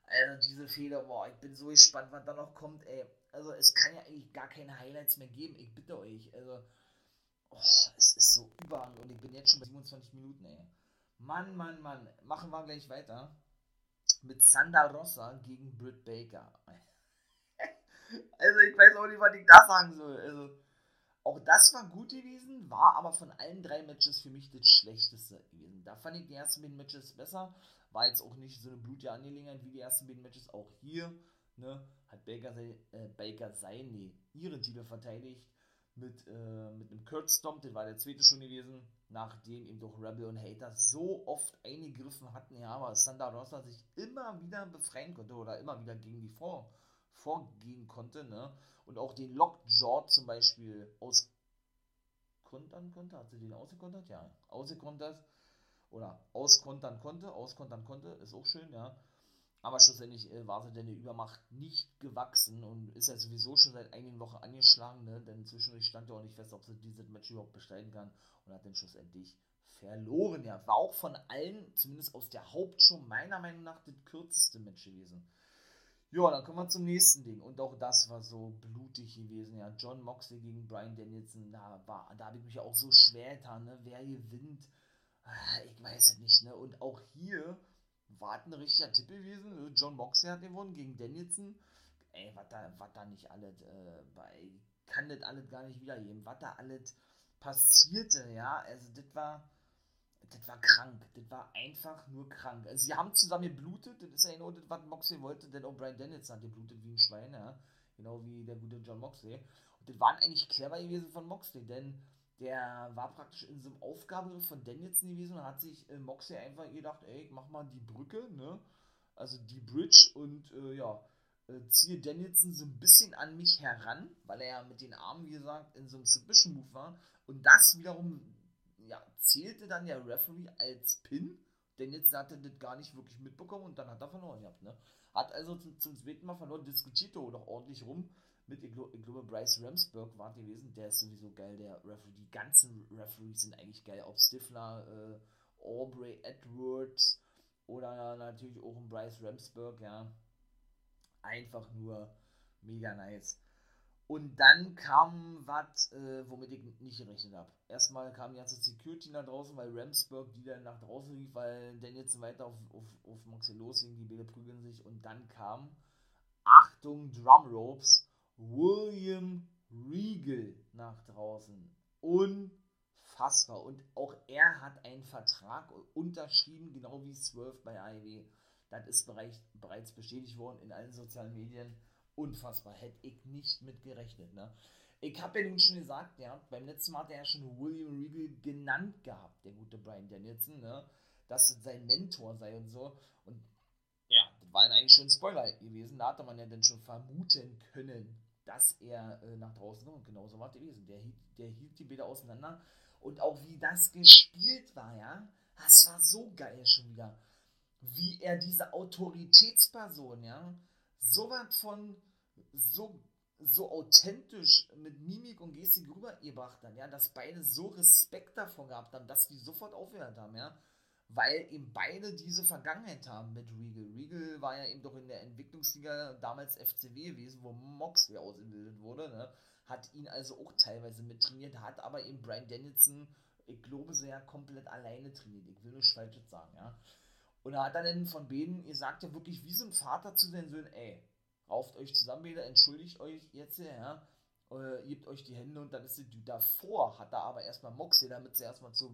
Also diese Fehler, boah, ich bin so gespannt, was da noch kommt, ey. Also es kann ja eigentlich gar keine Highlights mehr geben. Ich bitte euch. Also, oh, es ist so überhang und ich bin jetzt schon bei 27 Minuten, ey. Mann, Mann, Mann. Machen wir gleich weiter. Mit Sanda Rossa gegen Britt Baker. Also ich weiß auch nicht, was ich da sagen soll. Also, auch das war gut gewesen, war aber von allen drei Matches für mich das schlechteste gewesen. Da fand ich die ersten beiden Matches besser. War jetzt auch nicht so eine blutige Angelegenheit wie die ersten beiden Matches. Auch hier ne, hat Baker, äh, Baker sein, nee, ihren Titel verteidigt mit, äh, mit einem Kurt Stomp, das war der zweite schon gewesen, nachdem eben doch Rebel und Hater so oft eingegriffen hatten, ja, aber Thunder Rosa sich immer wieder befreien konnte oder immer wieder gegen die Vor vorgehen konnte, ne? Und auch den Lockjaw zum Beispiel auskontern konnte. Hat sie den ausgekontert? Ja, ausgekontert. Oder auskontern konnte. Auskontern konnte, ist auch schön, ja. Aber schlussendlich äh, war sie denn der Übermacht nicht gewachsen und ist ja sowieso schon seit einigen Wochen angeschlagen, ne? Denn zwischendurch stand ja auch nicht fest, ob sie dieses Match überhaupt bestreiten kann und hat dann schlussendlich verloren. Ja, war auch von allen, zumindest aus der Hauptshow, meiner Meinung nach das kürzeste Match gewesen. Ja, dann kommen wir zum nächsten Ding. Und auch das war so blutig gewesen. Ja, John Moxley gegen Brian Danielson, da, war, da habe ich mich auch so schwer getan. Ne? Wer gewinnt, ah, ich weiß es nicht. Ne? Und auch hier war ein richtiger Tipp gewesen. Ne? John Moxley hat gewonnen gegen Danielson. Ey, was da, was da nicht alles äh, bei, kann das alles gar nicht wiedergeben. Was da alles passierte, ja, also das war das war krank. Das war einfach nur krank. Also sie haben zusammen geblutet, das ist ja genau das, was Moxley wollte, denn auch Brian Danielson hat geblutet wie ein Schwein, ja. Genau wie der gute John Moxley. Und das waren eigentlich clever gewesen von Moxley, denn der war praktisch in so einem Aufgabe von Danielson gewesen und hat sich äh, Moxley einfach gedacht, ey, ich mach mal die Brücke, ne? Also die Bridge und äh, ja, äh, ziehe Danielson so ein bisschen an mich heran, weil er ja mit den Armen, wie gesagt, in so einem Submission Move war. Und das wiederum ja, zählte dann der Referee als Pin, denn Dennis hatte das gar nicht wirklich mitbekommen und dann hat er verloren gehabt, ne? Hat also zum, zum zweiten Mal verloren, diskutiert doch ordentlich rum mit, ich, ich glaube, Bryce Ramsburg war gewesen, der ist sowieso geil, der Referee. Die ganzen Referees sind eigentlich geil, ob Stifler, äh, Aubrey Edwards oder natürlich auch ein Bryce Ramsburg, ja. Einfach nur mega nice. Und dann kam was, äh, womit ich nicht gerechnet habe. Erstmal kam die ganze Security nach draußen, weil Ramsburg die dann nach draußen lief, weil jetzt weiter auf, auf, auf Moxie losging, die Bälle prügeln sich. Und dann kam, Achtung, Drumropes, William Regal nach draußen. Unfassbar. Und auch er hat einen Vertrag unterschrieben, genau wie Swerve bei AEW. Das ist bereits bestätigt worden in allen sozialen Medien unfassbar. Hätte ich nicht mit gerechnet. Ne? Ich habe ja nun schon gesagt, ja, beim letzten Mal hat er ja schon William Regal genannt gehabt, der gute Brian Danielson, ne? dass es sein Mentor sei und so. Und ja, das war eigentlich schon ein Spoiler gewesen. Da hatte man ja dann schon vermuten können, dass er äh, nach draußen kommt. Und genauso war es gewesen. Der hielt, der hielt die Bilder auseinander. Und auch wie das gespielt war, ja, das war so geil schon wieder. Wie er diese Autoritätsperson, ja, so was von so, so authentisch mit Mimik und Gestik rübergebracht haben, ja, dass beide so Respekt davon gehabt haben, dass die sofort aufgehört haben, ja, weil eben beide diese Vergangenheit haben mit Regal. Regal war ja eben doch in der Entwicklungsliga damals FCW gewesen, wo Moxley ausgebildet wurde, ne, hat ihn also auch teilweise mit trainiert, hat aber eben Brian Dennison, ich glaube, sehr komplett alleine trainiert. Ich will nur Falsches sagen, ja. Und da hat er dann von beiden, ihr sagt ja wirklich wie so ein Vater zu seinen Söhnen, ey, rauft euch zusammen wieder, entschuldigt euch jetzt, ja, äh, gebt euch die Hände und dann ist sie davor, hat er aber erstmal Moxie, damit sie erstmal zur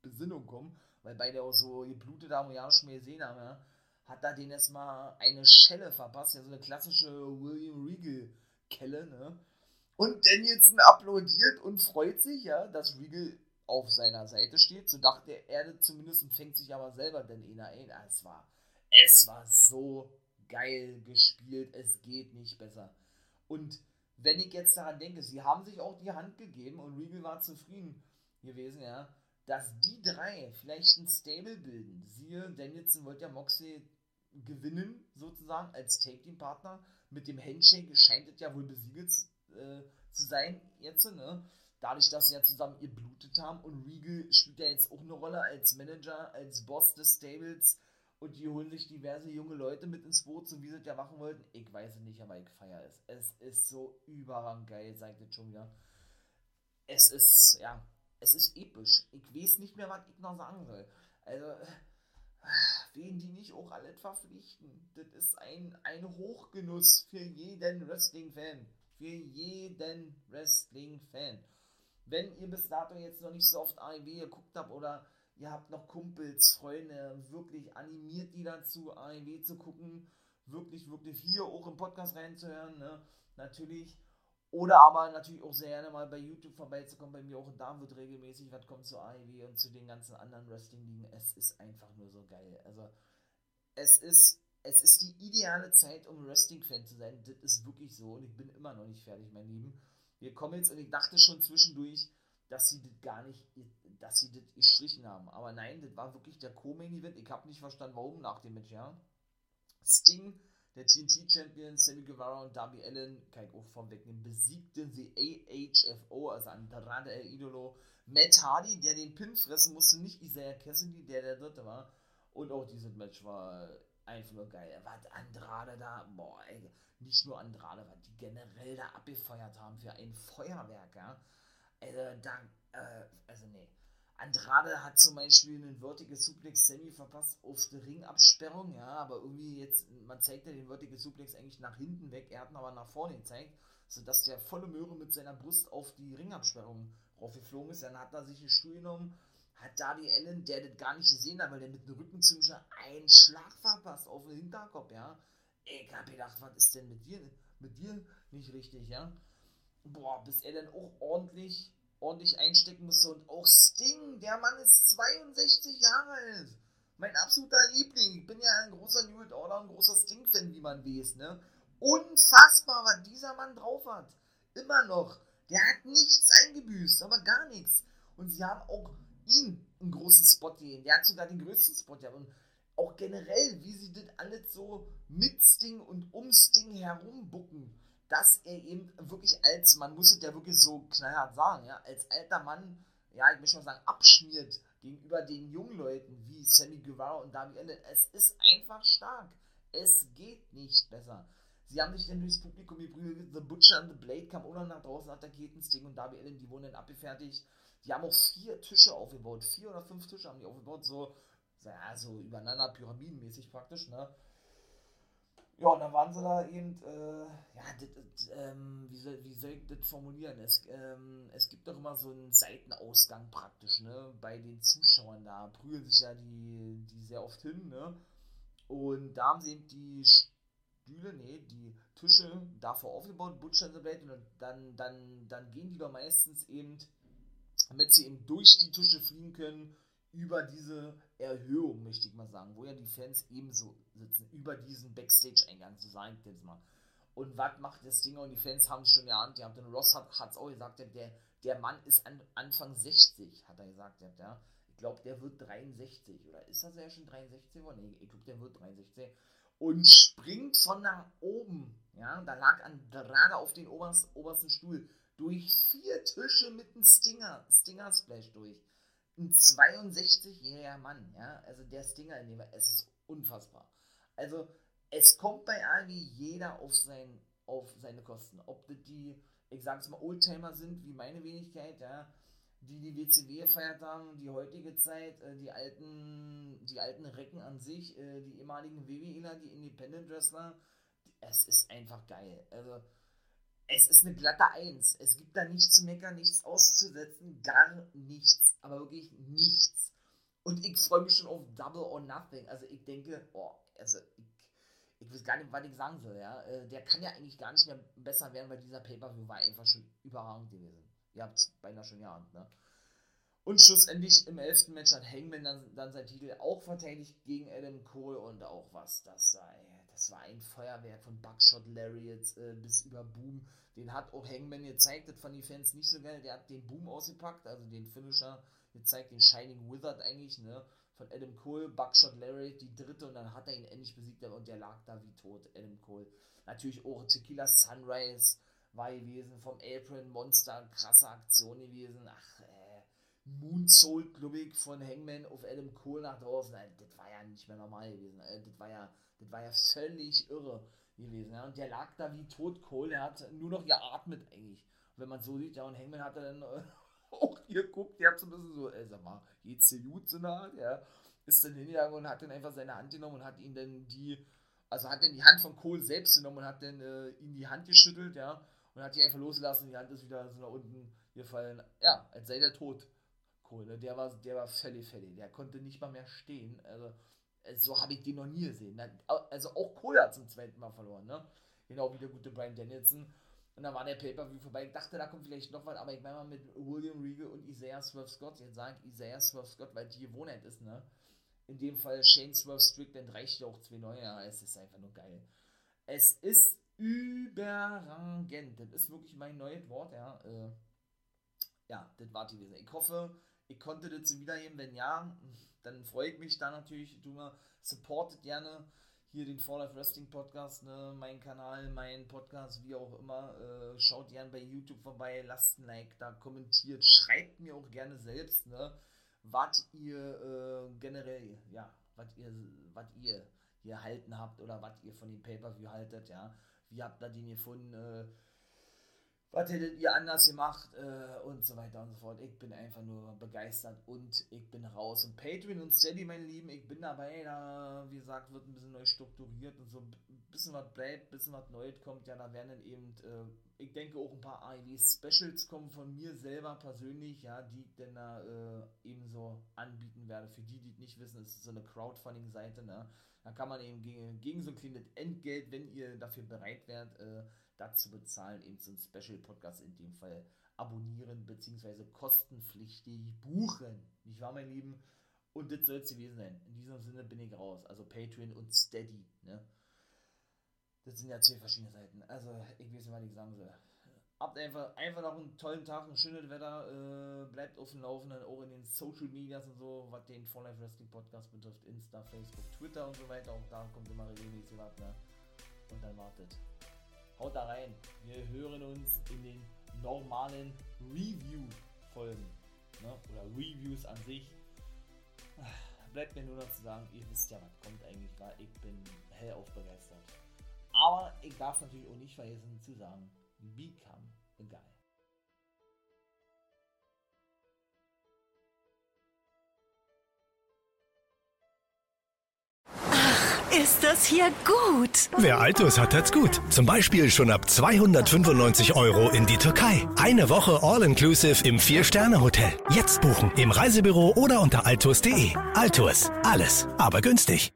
Besinnung kommen, weil beide auch so geblutet haben und ja schon mehr gesehen haben, ja, hat er denen erstmal eine Schelle verpasst, ja, so eine klassische William Regal-Kelle, ne? Und dann jetzt applaudiert und freut sich, ja, dass Regal auf seiner Seite steht. So dachte er zumindest und fängt sich aber selber denn einer ein. Es war, es war so geil gespielt, es geht nicht besser. Und wenn ich jetzt daran denke, sie haben sich auch die Hand gegeben und Regal war zufrieden gewesen, ja, dass die drei vielleicht ein Stable bilden. Siehe, Danielson wollte ja Moxley gewinnen, sozusagen, als Take-Team-Partner. Mit dem Handshake scheint es ja wohl besiegelt äh, zu sein, jetzt, ne? Dadurch, dass sie ja zusammen ihr blutet haben und Regal spielt ja jetzt auch eine Rolle als Manager, als Boss des Stables und die holen sich diverse junge Leute mit ins Boot, so wie sie es ja machen wollten. Ich weiß nicht, aber ich feiere es. Es ist so überrang geil, sagt jetzt schon. Es ist, ja, es ist episch. Ich weiß nicht mehr, was ich noch sagen soll. Also, wen die nicht auch alle verpflichten. Das ist ein, ein Hochgenuss für jeden Wrestling-Fan. Für jeden Wrestling-Fan. Wenn ihr bis dato jetzt noch nicht so oft AEW geguckt habt oder ihr habt noch Kumpels, Freunde, wirklich animiert die dazu, AEW zu gucken, wirklich, wirklich hier auch im Podcast reinzuhören, ne? natürlich. Oder aber natürlich auch sehr gerne mal bei YouTube vorbeizukommen, bei mir auch da wird regelmäßig was kommt zu AEW und zu den ganzen anderen Wrestling-Ligen. Es ist einfach nur so geil. Also, es ist, es ist die ideale Zeit, um Wrestling-Fan zu sein. Das ist wirklich so und ich bin immer noch nicht fertig, mein Lieben. Wir kommen jetzt und ich dachte schon zwischendurch, dass sie das gar nicht dass sie das gestrichen haben. Aber nein, das war wirklich der Co-Main-Event. Ich habe nicht verstanden, warum nach dem Match, ja. Sting, der TNT-Champion, Sammy Guevara und Darby Allen, kann ich auch vom wegnehmen, besiegten sie AHFO, also Andrade El Idolo. Matt Hardy, der den Pin fressen musste, nicht Isaiah Cassidy, der der dritte war. Und auch dieses Match war einfach nur geil. Was Andrade da, boah, ey, nicht nur Andrade, was die generell da abgefeuert haben für ein Feuerwerk, ja. Also, da, äh, also nee. Andrade hat zum Beispiel einen Vertical Suplex Semi verpasst auf der Ringabsperrung, ja, aber irgendwie jetzt, man zeigt ja den Vertical Suplex eigentlich nach hinten weg, er hat ihn aber nach vorne gezeigt, sodass der volle Möhre mit seiner Brust auf die Ringabsperrung raufgeflogen ist. Dann hat er sich einen Stuhl genommen, hat Darby Allen, der das gar nicht gesehen hat, weil der mit dem Rücken ziemlich einen Schlag verpasst auf den Hinterkopf, ja. Ich hab gedacht, was ist denn mit dir, mit dir nicht richtig, ja? Boah, bis er dann auch ordentlich ordentlich einstecken musste. Und auch Sting, der Mann ist 62 Jahre alt. Mein absoluter Liebling. Ich bin ja ein großer New World Order, ein großer Sting-Fan, wie man weiß, ne? Unfassbar, was dieser Mann drauf hat. Immer noch. Der hat nichts eingebüßt, aber gar nichts. Und sie haben auch ihn einen großen Spot gehen. Der hat sogar den größten Spot gehabt. Und auch generell, wie sie das alles so mit Sting und um Sting herumbucken, dass er eben wirklich als, man muss es ja wirklich so knallhart sagen, ja, als alter Mann, ja, ich möchte mal sagen, abschmiert gegenüber den jungen Leuten wie Sammy Guevara und Darby Allen. Es ist einfach stark. Es geht nicht besser. Sie haben sich dann durchs Publikum geprügelt. The Butcher and the Blade kam auch noch nach draußen, attackiert Sting und Darby Allen, die wurden dann abgefertigt. Die haben auch vier Tische aufgebaut. Vier oder fünf Tische haben die aufgebaut, so, ja, so übereinander pyramidenmäßig praktisch, ne? Ja, und dann waren sie da eben, äh, ja, dit, dit, ähm, wie, soll, wie soll ich das formulieren? Es, ähm, es gibt doch immer so einen Seitenausgang praktisch, ne? Bei den Zuschauern da prügeln sich ja die, die sehr oft hin, ne? Und da haben sie eben die Stühle, nee, die Tische davor aufgebaut, Butcher Blade, und dann, dann, dann gehen die doch meistens eben, damit sie eben durch die Tische fliegen können, über diese Erhöhung, möchte ich mal sagen, wo ja die Fans ebenso sitzen, über diesen Backstage-Eingang, sagen ich jetzt mal. Und was macht das Ding? Und die Fans haben es schon geahnt, die haben den Ross hat es auch gesagt, der, der Mann ist an, Anfang 60, hat er gesagt, ja. Ich glaube, der wird 63, oder ist das ja schon 63 geworden? Nee, ich glaube, der wird 63. Und springt von nach oben, ja, da lag an gerade auf den obersten, obersten Stuhl, durch vier Tische mit einem Stinger, Stinger-Splash durch ein 62-jähriger Mann, ja, also der Stinger in es ist unfassbar. Also es kommt bei AEW jeder auf, sein, auf seine Kosten. Ob das die, ich sag's mal, Oldtimer sind, wie meine Wenigkeit, ja, die die WCW gefeiert haben, die heutige Zeit, äh, die alten, die alten Recken an sich, äh, die ehemaligen WWEler, die Independent Wrestler, es ist einfach geil. Also es ist eine glatte Eins. Es gibt da nichts zu meckern, nichts auszusetzen, gar nichts. Aber wirklich nichts. Und ich freue mich schon auf Double or Nothing. Also ich denke, oh, also ich, ich weiß gar nicht, was ich sagen soll, ja. Äh, der kann ja eigentlich gar nicht mehr besser werden, weil dieser Pay-Per-View war einfach schon überragend gewesen. Ihr habt beinahe schon geahnt, ne? Und schlussendlich im elften Match hat Hangman dann, dann sein Titel auch verteidigt gegen Adam Cole und auch was das sei das war ein Feuerwerk von Buckshot Lariats äh, bis über Boom. Den hat auch Hangman gezeigt, das fanden die Fans nicht so geil. Der hat den Boom ausgepackt, also den Finisher gezeigt, den Shining Wizard eigentlich, ne? Von Adam Cole, Buckshot Lariat, die dritte, und dann hat er ihn endlich besiegt und der lag da wie tot, Adam Cole. Natürlich auch Tequila Sunrise war gewesen, vom Apron Monster, krasse Aktion gewesen. Ach, äh, Moonsault, glaube ich, von Hangman auf Adam Cole nach draußen. Das war ja nicht mehr normal gewesen. Das war ja das war ja völlig irre gewesen. Ja. Und der lag da wie tot Kohl, er hat nur noch geatmet eigentlich. Und wenn man so sieht, ja, und Hangman hat dann äh, auch hier geguckt, der hat so ein bisschen so, ey, sag mal, geht's dir gut so nah? Der ist dann hingegangen und hat dann einfach seine Hand genommen und hat ihn dann die, also hat dann die Hand von Kohl selbst genommen und hat dann äh, ihm die Hand geschüttelt, ja, und hat die einfach losgelassen, die Hand ist wieder so nach unten gefallen. Ja, als sei der tot. Kohl, ne? der war, der war völlig fertig, der konnte nicht mal mehr stehen, also so habe ich den noch nie gesehen. Also auch Cole hat zum zweiten Mal verloren, ne? Genau wie der gute Brian Danielson. Und dann war der Pay-Per-View vorbei. Ich dachte, da kommt vielleicht noch was, aber ich meine mal mit William Regal und Isaiah Swerve Scott. Jetzt sage ich Isaiah Swerve Scott, weil die Gewohnheit ist, ne? In dem Fall Shane Swerve Strickland reicht ja auch zwei neue. Ja, es ist einfach nur geil. Es ist überragend. Das ist wirklich mein neues Wort, ja. Äh, ja, das war die gewesen. Ich hoffe, ich konnte das wiederheben. Wenn ja, dann freue ich mich da natürlich. Mal supportet gerne hier den For Life Wrestling Podcast, ne, mein Kanal, mein Podcast, wie auch immer. Äh, schaut gerne bei YouTube vorbei, lasst ein Like da, kommentiert, schreibt mir auch gerne selbst, ne, was ihr äh, generell, ja, was ihr, was ihr hier halten habt oder was ihr von dem Pay-Per-View haltet, ja. Wie habt ihr den gefunden? Äh, was hättet ihr anders gemacht äh, und so weiter und so fort. Ich bin einfach nur begeistert und ich bin raus. Und Patreon und Steady, meine Lieben, ich bin dabei, da, wie gesagt, wird ein bisschen neu strukturiert und so ein bisschen was bleibt, ein bisschen was Neues kommt. Ja, da werden dann eben, äh, ich denke auch ein paar AEW-Specials kommen von mir selber persönlich, ja, die ich dann da äh, eben so anbieten werde. Für die, die nicht wissen, ist so eine Crowdfunding-Seite, ne? Da kann man eben gegen, gegen so ein kleines Entgelt, wenn ihr dafür bereit wärt, äh, dazu bezahlen, eben so einen Special-Podcast in dem Fall abonnieren bzw. kostenpflichtig buchen. Nicht wahr, mein Lieben? Und das soll es gewesen sein. In diesem Sinne bin ich raus. Also Patreon und Steady. Ne? Das sind ja zwei verschiedene Seiten. Also ich weiß nicht, was ich sagen soll. habt einfach, einfach noch einen tollen Tag, ein schönes Wetter. Äh, bleibt auf dem Laufenden, auch in den Social Medias und so, was den For Life Wrestling Podcast betrifft. Insta, Facebook, Twitter und so weiter. Auch da kommt immer regelmäßig was. Ne? Und dann wartet. Haut da rein. Wir hören uns in den normalen Review-Folgen. Ne? Oder Reviews an sich. Bleibt mir nur noch zu sagen, ihr wisst ja, was kommt eigentlich, weil ich bin hellauf begeistert. Aber ich darf natürlich auch nicht vergessen zu sagen, become a guy. Ist das hier gut? Wer Altus hat, hat's gut. Zum Beispiel schon ab 295 Euro in die Türkei. Eine Woche All-Inclusive im Vier-Sterne-Hotel. Jetzt buchen im Reisebüro oder unter altus.de. Altus, alles, aber günstig.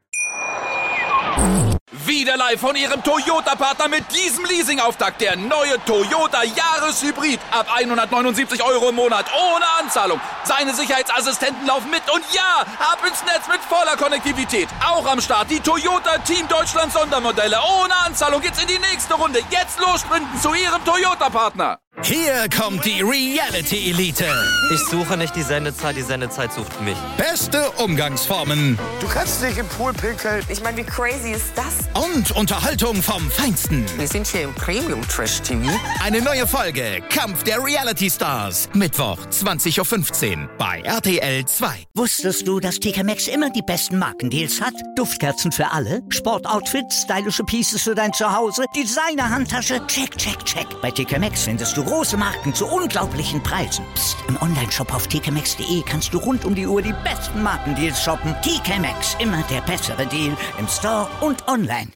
Wieder live von Ihrem Toyota-Partner mit diesem Leasing-Auftakt. Der neue Toyota Jahreshybrid. Ab 179 Euro im Monat. Ohne Anzahlung. Seine Sicherheitsassistenten laufen mit. Und ja, ab ins Netz mit voller Konnektivität. Auch am Start die Toyota Team Deutschland Sondermodelle. Ohne Anzahlung geht's in die nächste Runde. Jetzt los sprinten zu Ihrem Toyota-Partner. Hier kommt die Reality Elite. Ich suche nicht die Sendezeit, die Sendezeit sucht mich. Beste Umgangsformen Du kannst nicht im Pool pinkeln. Ich meine, wie crazy ist das? Und Unterhaltung vom Feinsten. Wir sind hier im Premium Trash TV. Eine neue Folge Kampf der Reality Stars. Mittwoch 20.15 Uhr bei RTL 2. Wusstest du, dass TK Maxx immer die besten Markendeals hat? Duftkerzen für alle, Sportoutfits, stylische Pieces für dein Zuhause, Designer-Handtasche, check, check, check. Bei TK Maxx findest du große Marken zu unglaublichen Preisen. Psst. im Onlineshop auf tkmaxx.de kannst du rund um die Uhr die besten Markendeals shoppen. TK Maxx, immer der bessere Deal im Store und online.